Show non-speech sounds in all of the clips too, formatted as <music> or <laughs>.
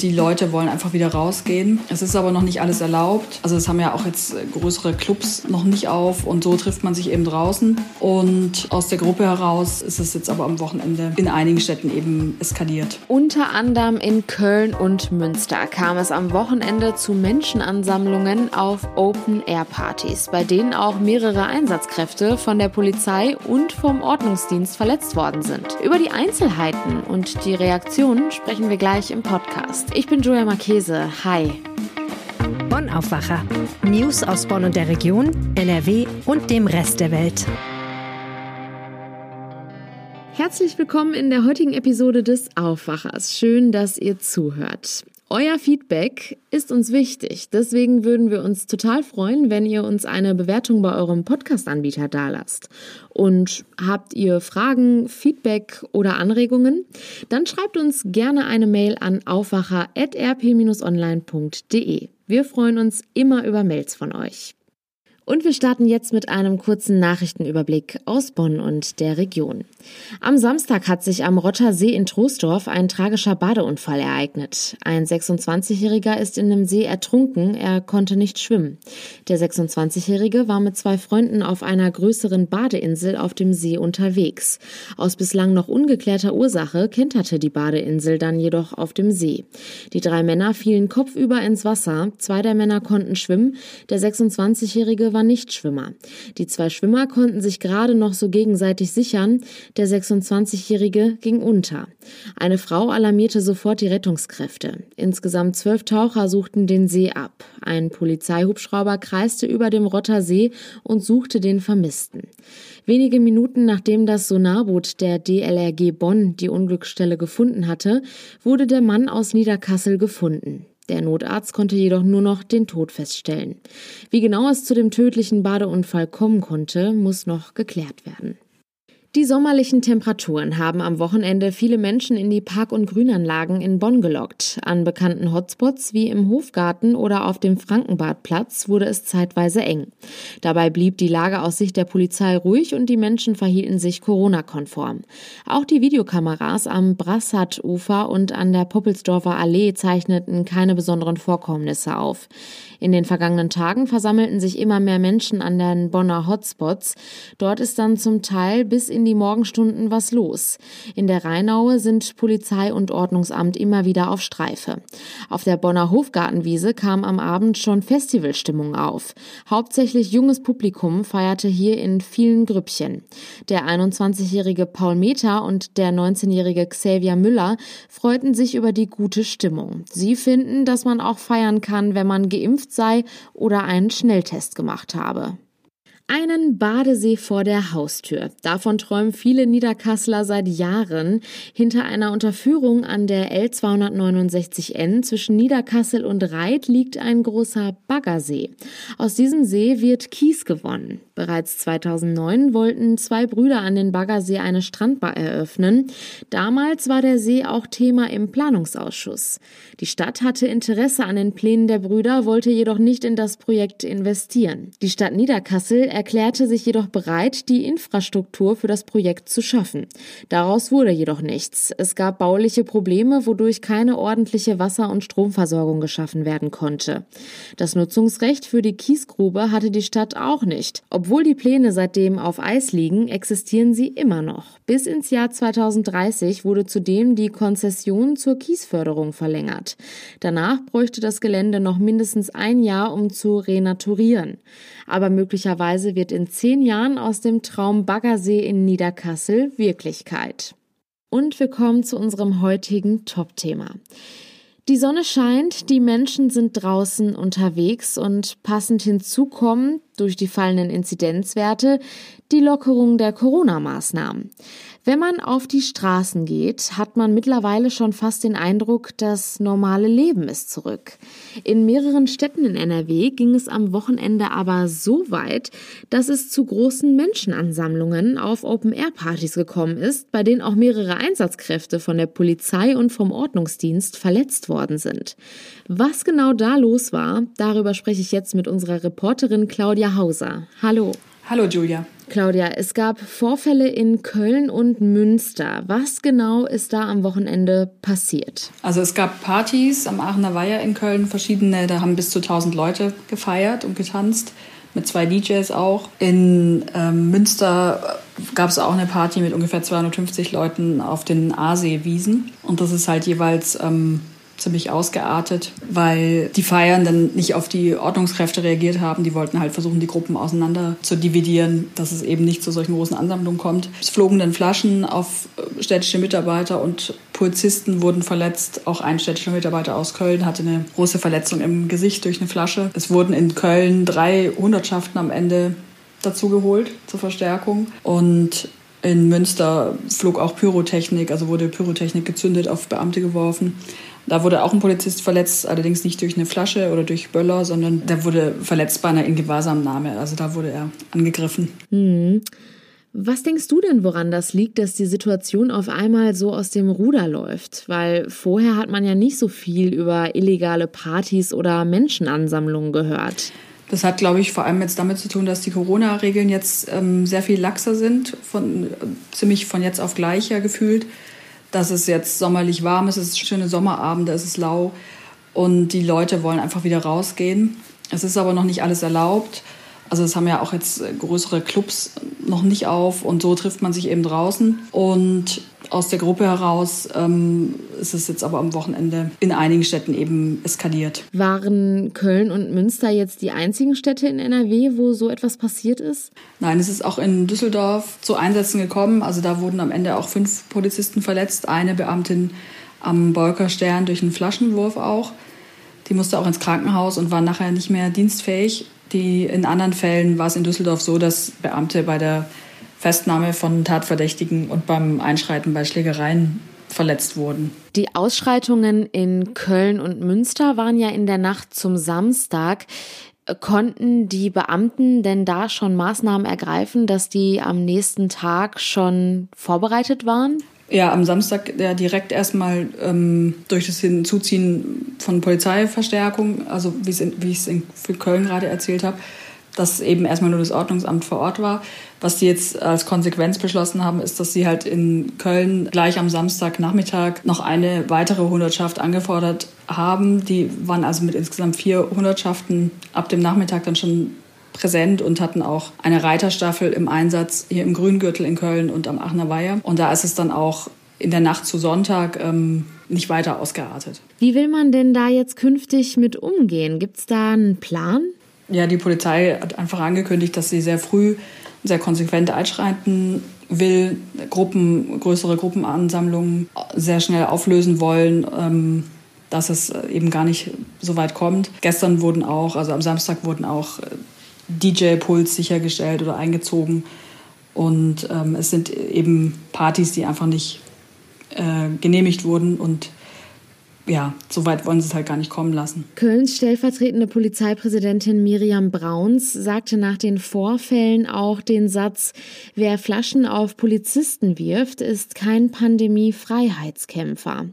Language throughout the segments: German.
Die Leute wollen einfach wieder rausgehen. Es ist aber noch nicht alles erlaubt. Also es haben ja auch jetzt größere Clubs noch nicht auf und so trifft man sich eben draußen. Und aus der Gruppe heraus ist es jetzt aber am Wochenende in einigen Städten eben eskaliert. Unter anderem in Köln und Münster kam es am Wochenende zu Menschenansammlungen auf Open-Air-Partys, bei denen auch mehrere Einsatzkräfte von der Polizei und vom Ordnungsdienst verletzt worden sind. Über die Einzelheiten und die Reaktionen sprechen wir gleich im Podcast. Ich bin Julia Marchese. Hi. Bonn Aufwacher. News aus Bonn und der Region, NRW und dem Rest der Welt. Herzlich willkommen in der heutigen Episode des Aufwachers. Schön, dass ihr zuhört. Euer Feedback ist uns wichtig. Deswegen würden wir uns total freuen, wenn ihr uns eine Bewertung bei eurem Podcast-Anbieter dalasst. Und habt ihr Fragen, Feedback oder Anregungen? Dann schreibt uns gerne eine Mail an aufwacher.rp-online.de. Wir freuen uns immer über Mails von euch. Und wir starten jetzt mit einem kurzen Nachrichtenüberblick aus Bonn und der Region. Am Samstag hat sich am Rotter See in Troisdorf ein tragischer Badeunfall ereignet. Ein 26-Jähriger ist in dem See ertrunken, er konnte nicht schwimmen. Der 26-Jährige war mit zwei Freunden auf einer größeren Badeinsel auf dem See unterwegs. Aus bislang noch ungeklärter Ursache kenterte die Badeinsel dann jedoch auf dem See. Die drei Männer fielen kopfüber ins Wasser, zwei der Männer konnten schwimmen, der 26-Jährige war Nichtschwimmer. Die zwei Schwimmer konnten sich gerade noch so gegenseitig sichern, der 26-Jährige ging unter. Eine Frau alarmierte sofort die Rettungskräfte. Insgesamt zwölf Taucher suchten den See ab. Ein Polizeihubschrauber kreiste über dem Rotter See und suchte den Vermissten. Wenige Minuten nachdem das Sonarboot der DLRG Bonn die Unglücksstelle gefunden hatte, wurde der Mann aus Niederkassel gefunden. Der Notarzt konnte jedoch nur noch den Tod feststellen. Wie genau es zu dem tödlichen Badeunfall kommen konnte, muss noch geklärt werden. Die sommerlichen Temperaturen haben am Wochenende viele Menschen in die Park- und Grünanlagen in Bonn gelockt. An bekannten Hotspots wie im Hofgarten oder auf dem Frankenbadplatz wurde es zeitweise eng. Dabei blieb die Lage aus Sicht der Polizei ruhig und die Menschen verhielten sich Corona-konform. Auch die Videokameras am Brassat-Ufer und an der Poppelsdorfer Allee zeichneten keine besonderen Vorkommnisse auf. In den vergangenen Tagen versammelten sich immer mehr Menschen an den Bonner Hotspots. Dort ist dann zum Teil bis in die Morgenstunden was los. In der Rheinaue sind Polizei und Ordnungsamt immer wieder auf Streife. Auf der Bonner Hofgartenwiese kam am Abend schon Festivalstimmung auf. Hauptsächlich junges Publikum feierte hier in vielen Grüppchen. Der 21-jährige Paul Meter und der 19-jährige Xavier Müller freuten sich über die gute Stimmung. Sie finden, dass man auch feiern kann, wenn man geimpft sei oder einen Schnelltest gemacht habe. Einen Badesee vor der Haustür. Davon träumen viele Niederkassler seit Jahren. Hinter einer Unterführung an der L269N zwischen Niederkassel und Reit liegt ein großer Baggersee. Aus diesem See wird Kies gewonnen. Bereits 2009 wollten zwei Brüder an den Baggersee eine Strandbar eröffnen. Damals war der See auch Thema im Planungsausschuss. Die Stadt hatte Interesse an den Plänen der Brüder, wollte jedoch nicht in das Projekt investieren. Die Stadt Niederkassel erklärte sich jedoch bereit, die Infrastruktur für das Projekt zu schaffen. Daraus wurde jedoch nichts. Es gab bauliche Probleme, wodurch keine ordentliche Wasser- und Stromversorgung geschaffen werden konnte. Das Nutzungsrecht für die Kiesgrube hatte die Stadt auch nicht. Obwohl die Pläne seitdem auf Eis liegen, existieren sie immer noch. Bis ins Jahr 2030 wurde zudem die Konzession zur Kiesförderung verlängert. Danach bräuchte das Gelände noch mindestens ein Jahr, um zu renaturieren. Aber möglicherweise wird in zehn Jahren aus dem Traum Baggersee in Niederkassel Wirklichkeit. Und wir kommen zu unserem heutigen Top-Thema. Die Sonne scheint, die Menschen sind draußen unterwegs und passend hinzu kommen durch die fallenden Inzidenzwerte die Lockerung der Corona-Maßnahmen. Wenn man auf die Straßen geht, hat man mittlerweile schon fast den Eindruck, das normale Leben ist zurück. In mehreren Städten in NRW ging es am Wochenende aber so weit, dass es zu großen Menschenansammlungen auf Open-Air-Partys gekommen ist, bei denen auch mehrere Einsatzkräfte von der Polizei und vom Ordnungsdienst verletzt worden sind. Was genau da los war, darüber spreche ich jetzt mit unserer Reporterin Claudia Hauser. Hallo. Hallo Julia. Claudia, es gab Vorfälle in Köln und Münster. Was genau ist da am Wochenende passiert? Also es gab Partys am Aachener Weiher in Köln, verschiedene, da haben bis zu 1000 Leute gefeiert und getanzt, mit zwei DJs auch. In ähm, Münster gab es auch eine Party mit ungefähr 250 Leuten auf den Aaseewiesen. Und das ist halt jeweils ähm, ziemlich ausgeartet, weil die Feiernden nicht auf die Ordnungskräfte reagiert haben. Die wollten halt versuchen, die Gruppen auseinander zu dividieren, dass es eben nicht zu solchen großen Ansammlungen kommt. Es flogen dann Flaschen auf äh, städtische Mitarbeiter und Polizisten wurden verletzt. Auch ein städtischer Mitarbeiter aus Köln hatte eine große Verletzung im Gesicht durch eine Flasche. Es wurden in Köln drei Hundertschaften am Ende dazu geholt zur Verstärkung. Und in Münster flog auch Pyrotechnik, also wurde Pyrotechnik gezündet, auf Beamte geworfen. Da wurde auch ein Polizist verletzt, allerdings nicht durch eine Flasche oder durch Böller, sondern der wurde verletzt bei einer Ingewahrsamnahme. Also da wurde er angegriffen. Hm. Was denkst du denn, woran das liegt, dass die Situation auf einmal so aus dem Ruder läuft? Weil vorher hat man ja nicht so viel über illegale Partys oder Menschenansammlungen gehört. Das hat, glaube ich, vor allem jetzt damit zu tun, dass die Corona-Regeln jetzt ähm, sehr viel laxer sind, von, äh, ziemlich von jetzt auf gleich ja gefühlt dass es jetzt sommerlich warm ist, es ist schöne Sommerabende, es ist lau und die Leute wollen einfach wieder rausgehen. Es ist aber noch nicht alles erlaubt. Also es haben ja auch jetzt größere Clubs noch nicht auf und so trifft man sich eben draußen. Und aus der Gruppe heraus ähm, ist es jetzt aber am Wochenende in einigen Städten eben eskaliert. Waren Köln und Münster jetzt die einzigen Städte in NRW, wo so etwas passiert ist? Nein, es ist auch in Düsseldorf zu Einsätzen gekommen. Also da wurden am Ende auch fünf Polizisten verletzt, eine Beamtin am Bolkerstern durch einen Flaschenwurf auch. Die musste auch ins Krankenhaus und war nachher nicht mehr dienstfähig. Die, in anderen Fällen war es in Düsseldorf so, dass Beamte bei der Festnahme von Tatverdächtigen und beim Einschreiten bei Schlägereien verletzt wurden. Die Ausschreitungen in Köln und Münster waren ja in der Nacht zum Samstag. Konnten die Beamten denn da schon Maßnahmen ergreifen, dass die am nächsten Tag schon vorbereitet waren? Ja, am Samstag ja, direkt erstmal ähm, durch das Hinzuziehen von Polizeiverstärkung, also wie ich es für Köln gerade erzählt habe, dass eben erstmal nur das Ordnungsamt vor Ort war. Was die jetzt als Konsequenz beschlossen haben, ist, dass sie halt in Köln gleich am Samstagnachmittag noch eine weitere Hundertschaft angefordert haben. Die waren also mit insgesamt vier Hundertschaften ab dem Nachmittag dann schon präsent und hatten auch eine Reiterstaffel im Einsatz hier im Grüngürtel in Köln und am Aachener Weiher. Und da ist es dann auch in der Nacht zu Sonntag ähm, nicht weiter ausgeartet. Wie will man denn da jetzt künftig mit umgehen? Gibt es da einen Plan? Ja, die Polizei hat einfach angekündigt, dass sie sehr früh sehr konsequent einschreiten will, Gruppen, größere Gruppenansammlungen sehr schnell auflösen wollen. Ähm, dass es eben gar nicht so weit kommt. Gestern wurden auch, also am Samstag wurden auch äh, DJ-Puls sichergestellt oder eingezogen. Und ähm, es sind eben Partys, die einfach nicht äh, genehmigt wurden und ja, so weit wollen sie es halt gar nicht kommen lassen. Kölns stellvertretende Polizeipräsidentin Miriam Brauns sagte nach den Vorfällen auch den Satz, wer Flaschen auf Polizisten wirft, ist kein Pandemie-Freiheitskämpfer.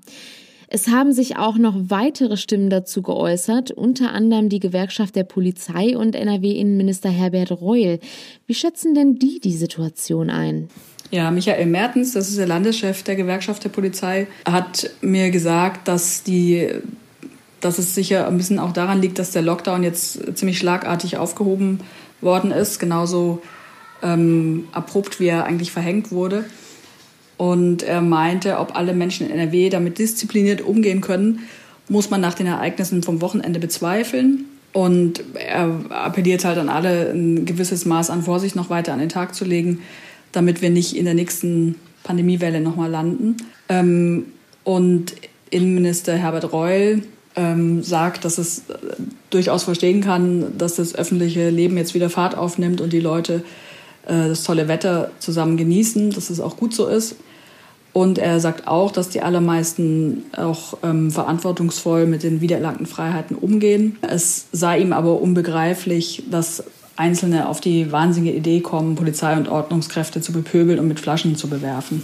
Es haben sich auch noch weitere Stimmen dazu geäußert, unter anderem die Gewerkschaft der Polizei und NRW-Innenminister Herbert Reul. Wie schätzen denn die die Situation ein? Ja, Michael Mertens, das ist der Landeschef der Gewerkschaft der Polizei, hat mir gesagt, dass die dass es sicher ein bisschen auch daran liegt, dass der Lockdown jetzt ziemlich schlagartig aufgehoben worden ist, genauso ähm, abrupt, wie er eigentlich verhängt wurde. Und er meinte, ob alle Menschen in NRW damit diszipliniert umgehen können, muss man nach den Ereignissen vom Wochenende bezweifeln. Und er appelliert halt an alle, ein gewisses Maß an Vorsicht noch weiter an den Tag zu legen, damit wir nicht in der nächsten Pandemiewelle nochmal landen. Ähm, und Innenminister Herbert Reul ähm, sagt, dass es durchaus verstehen kann, dass das öffentliche Leben jetzt wieder Fahrt aufnimmt und die Leute äh, das tolle Wetter zusammen genießen, dass es auch gut so ist. Und er sagt auch, dass die allermeisten auch ähm, verantwortungsvoll mit den wiedererlangten Freiheiten umgehen. Es sei ihm aber unbegreiflich, dass Einzelne auf die wahnsinnige Idee kommen, Polizei und Ordnungskräfte zu bepöbeln und mit Flaschen zu bewerfen.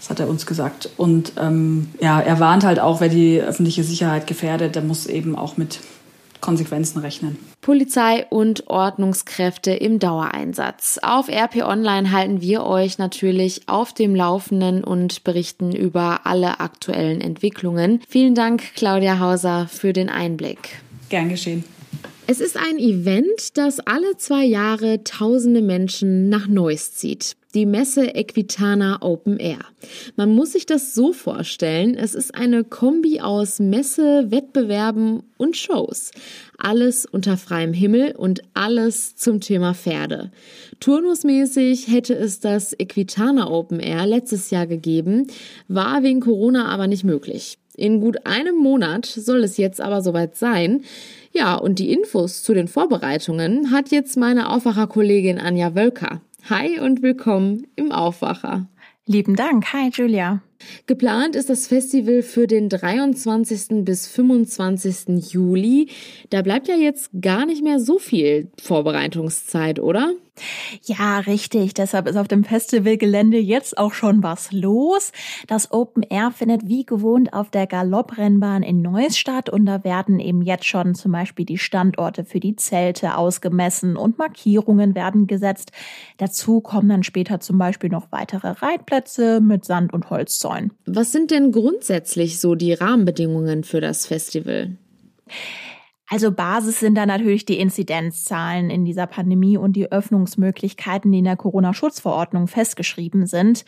Das hat er uns gesagt. Und ähm, ja, er warnt halt auch, wer die öffentliche Sicherheit gefährdet, der muss eben auch mit Konsequenzen rechnen. Polizei und Ordnungskräfte im Dauereinsatz. Auf RP Online halten wir euch natürlich auf dem Laufenden und berichten über alle aktuellen Entwicklungen. Vielen Dank, Claudia Hauser, für den Einblick. Gern geschehen. Es ist ein Event, das alle zwei Jahre tausende Menschen nach Neuss zieht. Die Messe Equitana Open Air. Man muss sich das so vorstellen, es ist eine Kombi aus Messe, Wettbewerben und Shows. Alles unter freiem Himmel und alles zum Thema Pferde. Turnusmäßig hätte es das Equitana Open Air letztes Jahr gegeben, war wegen Corona aber nicht möglich. In gut einem Monat soll es jetzt aber soweit sein. Ja, und die Infos zu den Vorbereitungen hat jetzt meine Aufwacherkollegin Anja Wölker. Hi und willkommen im Aufwacher. Lieben Dank. Hi, Julia. Geplant ist das Festival für den 23. bis 25. Juli. Da bleibt ja jetzt gar nicht mehr so viel Vorbereitungszeit, oder? Ja, richtig. Deshalb ist auf dem Festivalgelände jetzt auch schon was los. Das Open Air findet wie gewohnt auf der Galopprennbahn in Neuss statt und da werden eben jetzt schon zum Beispiel die Standorte für die Zelte ausgemessen und Markierungen werden gesetzt. Dazu kommen dann später zum Beispiel noch weitere Reitplätze mit Sand- und Holzzäunen. Was sind denn grundsätzlich so die Rahmenbedingungen für das Festival? Also Basis sind da natürlich die Inzidenzzahlen in dieser Pandemie und die Öffnungsmöglichkeiten, die in der Corona-Schutzverordnung festgeschrieben sind.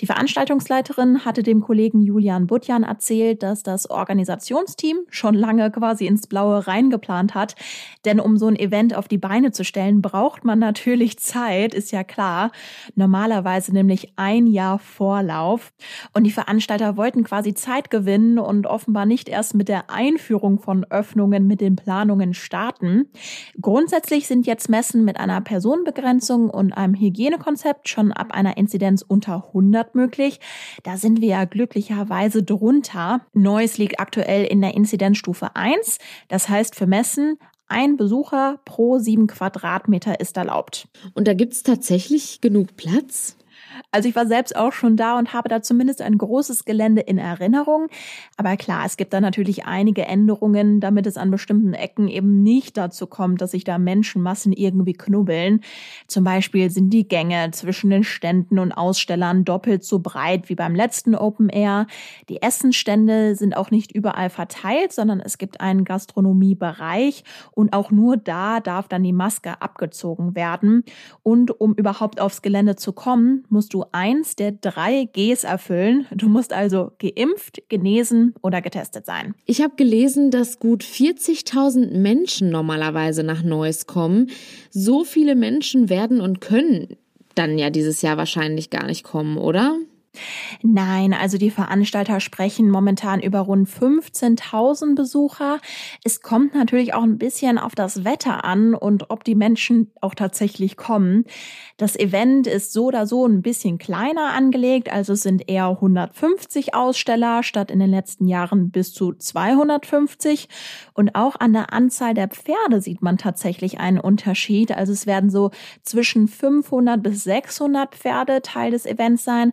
Die Veranstaltungsleiterin hatte dem Kollegen Julian Butjan erzählt, dass das Organisationsteam schon lange quasi ins Blaue reingeplant hat. Denn um so ein Event auf die Beine zu stellen, braucht man natürlich <laughs> Zeit, ist ja klar. Normalerweise nämlich ein Jahr Vorlauf. Und die Veranstalter wollten quasi Zeit gewinnen und offenbar nicht erst mit der Einführung von Öffnungen mit den Planungen starten. Grundsätzlich sind jetzt Messen mit einer Personenbegrenzung und einem Hygienekonzept schon ab einer Inzidenz unter 100 möglich. Da sind wir ja glücklicherweise drunter. Neues liegt aktuell in der Inzidenzstufe 1. Das heißt für Messen ein Besucher pro sieben Quadratmeter ist erlaubt. Und da gibt es tatsächlich genug Platz? Also ich war selbst auch schon da und habe da zumindest ein großes Gelände in Erinnerung. Aber klar, es gibt da natürlich einige Änderungen, damit es an bestimmten Ecken eben nicht dazu kommt, dass sich da Menschenmassen irgendwie knubbeln. Zum Beispiel sind die Gänge zwischen den Ständen und Ausstellern doppelt so breit wie beim letzten Open Air. Die Essenstände sind auch nicht überall verteilt, sondern es gibt einen Gastronomiebereich und auch nur da darf dann die Maske abgezogen werden. Und um überhaupt aufs Gelände zu kommen, musst du eins der drei Gs erfüllen. Du musst also geimpft, genesen oder getestet sein. Ich habe gelesen, dass gut 40.000 Menschen normalerweise nach Neuss kommen. So viele Menschen werden und können dann ja dieses Jahr wahrscheinlich gar nicht kommen, oder? Nein, also die Veranstalter sprechen momentan über rund 15.000 Besucher. Es kommt natürlich auch ein bisschen auf das Wetter an und ob die Menschen auch tatsächlich kommen. Das Event ist so oder so ein bisschen kleiner angelegt, also es sind eher 150 Aussteller statt in den letzten Jahren bis zu 250. Und auch an der Anzahl der Pferde sieht man tatsächlich einen Unterschied. Also es werden so zwischen 500 bis 600 Pferde Teil des Events sein.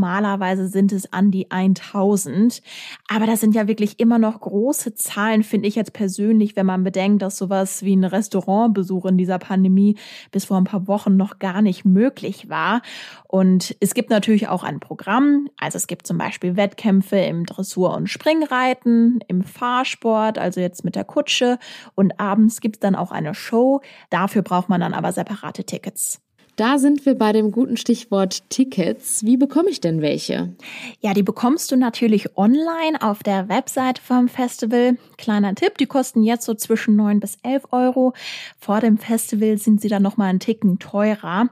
Normalerweise sind es an die 1000. Aber das sind ja wirklich immer noch große Zahlen, finde ich jetzt persönlich, wenn man bedenkt, dass sowas wie ein Restaurantbesuch in dieser Pandemie bis vor ein paar Wochen noch gar nicht möglich war. Und es gibt natürlich auch ein Programm. Also es gibt zum Beispiel Wettkämpfe im Dressur- und Springreiten, im Fahrsport, also jetzt mit der Kutsche. Und abends gibt es dann auch eine Show. Dafür braucht man dann aber separate Tickets. Da sind wir bei dem guten Stichwort Tickets. Wie bekomme ich denn welche? Ja, die bekommst du natürlich online auf der Website vom Festival. Kleiner Tipp, die kosten jetzt so zwischen 9 bis 11 Euro. Vor dem Festival sind sie dann nochmal einen Ticken teurer.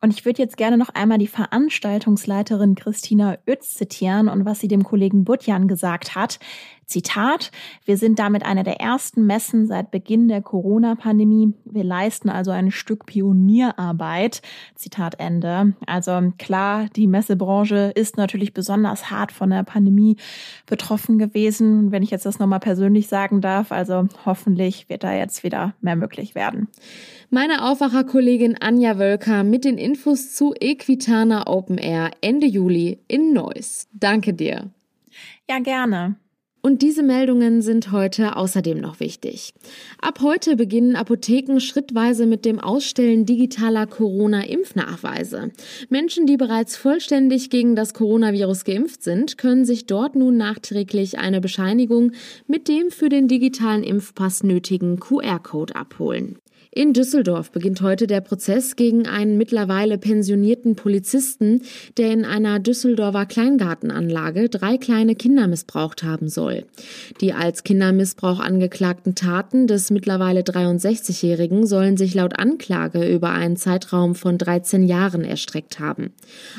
Und ich würde jetzt gerne noch einmal die Veranstaltungsleiterin Christina Oetz zitieren und was sie dem Kollegen Butjan gesagt hat. Zitat, wir sind damit eine der ersten Messen seit Beginn der Corona-Pandemie. Wir leisten also ein Stück Pionierarbeit. Zitat Ende. Also klar, die Messebranche ist natürlich besonders hart von der Pandemie betroffen gewesen. Wenn ich jetzt das nochmal persönlich sagen darf, also hoffentlich wird da jetzt wieder mehr möglich werden. Meine Aufwacherkollegin Anja Wölker mit den Infos zu Equitana Open Air Ende Juli in Neuss. Danke dir. Ja, gerne. Und diese Meldungen sind heute außerdem noch wichtig. Ab heute beginnen Apotheken schrittweise mit dem Ausstellen digitaler Corona-Impfnachweise. Menschen, die bereits vollständig gegen das Coronavirus geimpft sind, können sich dort nun nachträglich eine Bescheinigung mit dem für den digitalen Impfpass nötigen QR-Code abholen. In Düsseldorf beginnt heute der Prozess gegen einen mittlerweile pensionierten Polizisten, der in einer Düsseldorfer Kleingartenanlage drei kleine Kinder missbraucht haben soll. Die als Kindermissbrauch angeklagten Taten des mittlerweile 63-Jährigen sollen sich laut Anklage über einen Zeitraum von 13 Jahren erstreckt haben.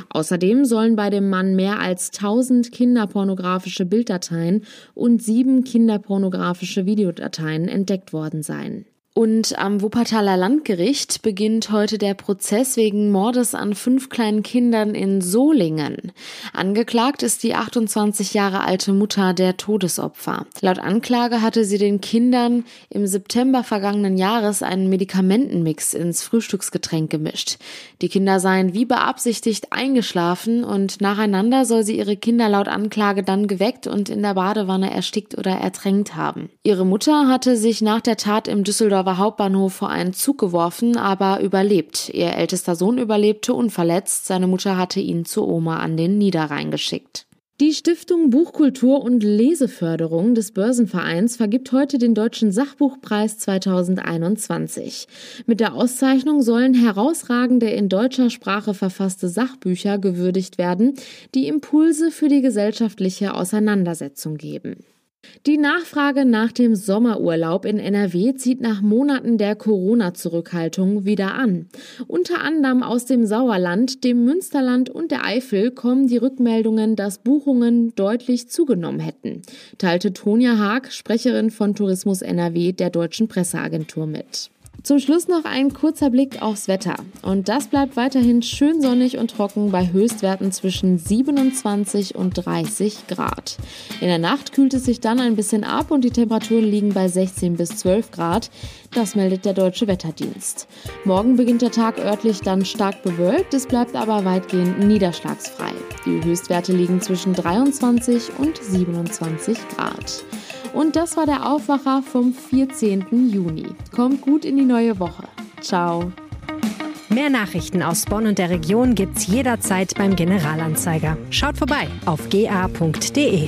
Außerdem sollen bei dem Mann mehr als 1000 kinderpornografische Bilddateien und sieben kinderpornografische Videodateien entdeckt worden sein. Und am Wuppertaler Landgericht beginnt heute der Prozess wegen Mordes an fünf kleinen Kindern in Solingen. Angeklagt ist die 28 Jahre alte Mutter der Todesopfer. Laut Anklage hatte sie den Kindern im September vergangenen Jahres einen Medikamentenmix ins Frühstücksgetränk gemischt. Die Kinder seien wie beabsichtigt eingeschlafen und nacheinander soll sie ihre Kinder laut Anklage dann geweckt und in der Badewanne erstickt oder ertränkt haben. Ihre Mutter hatte sich nach der Tat im Düsseldorfer Düsseldorfer Hauptbahnhof vor einen Zug geworfen, aber überlebt. Ihr ältester Sohn überlebte unverletzt. Seine Mutter hatte ihn zur Oma an den Niederrhein geschickt. Die Stiftung Buchkultur und Leseförderung des Börsenvereins vergibt heute den Deutschen Sachbuchpreis 2021. Mit der Auszeichnung sollen herausragende in deutscher Sprache verfasste Sachbücher gewürdigt werden, die Impulse für die gesellschaftliche Auseinandersetzung geben. Die Nachfrage nach dem Sommerurlaub in NRW zieht nach Monaten der Corona-Zurückhaltung wieder an. Unter anderem aus dem Sauerland, dem Münsterland und der Eifel kommen die Rückmeldungen, dass Buchungen deutlich zugenommen hätten, teilte Tonja Haag, Sprecherin von Tourismus NRW der Deutschen Presseagentur mit. Zum Schluss noch ein kurzer Blick aufs Wetter. Und das bleibt weiterhin schön sonnig und trocken bei Höchstwerten zwischen 27 und 30 Grad. In der Nacht kühlt es sich dann ein bisschen ab und die Temperaturen liegen bei 16 bis 12 Grad. Das meldet der Deutsche Wetterdienst. Morgen beginnt der Tag örtlich dann stark bewölkt, es bleibt aber weitgehend niederschlagsfrei. Die Höchstwerte liegen zwischen 23 und 27 Grad. Und das war der Aufwacher vom 14. Juni. Kommt gut in die neue Woche. Ciao. Mehr Nachrichten aus Bonn und der Region gibt's jederzeit beim Generalanzeiger. Schaut vorbei auf ga.de.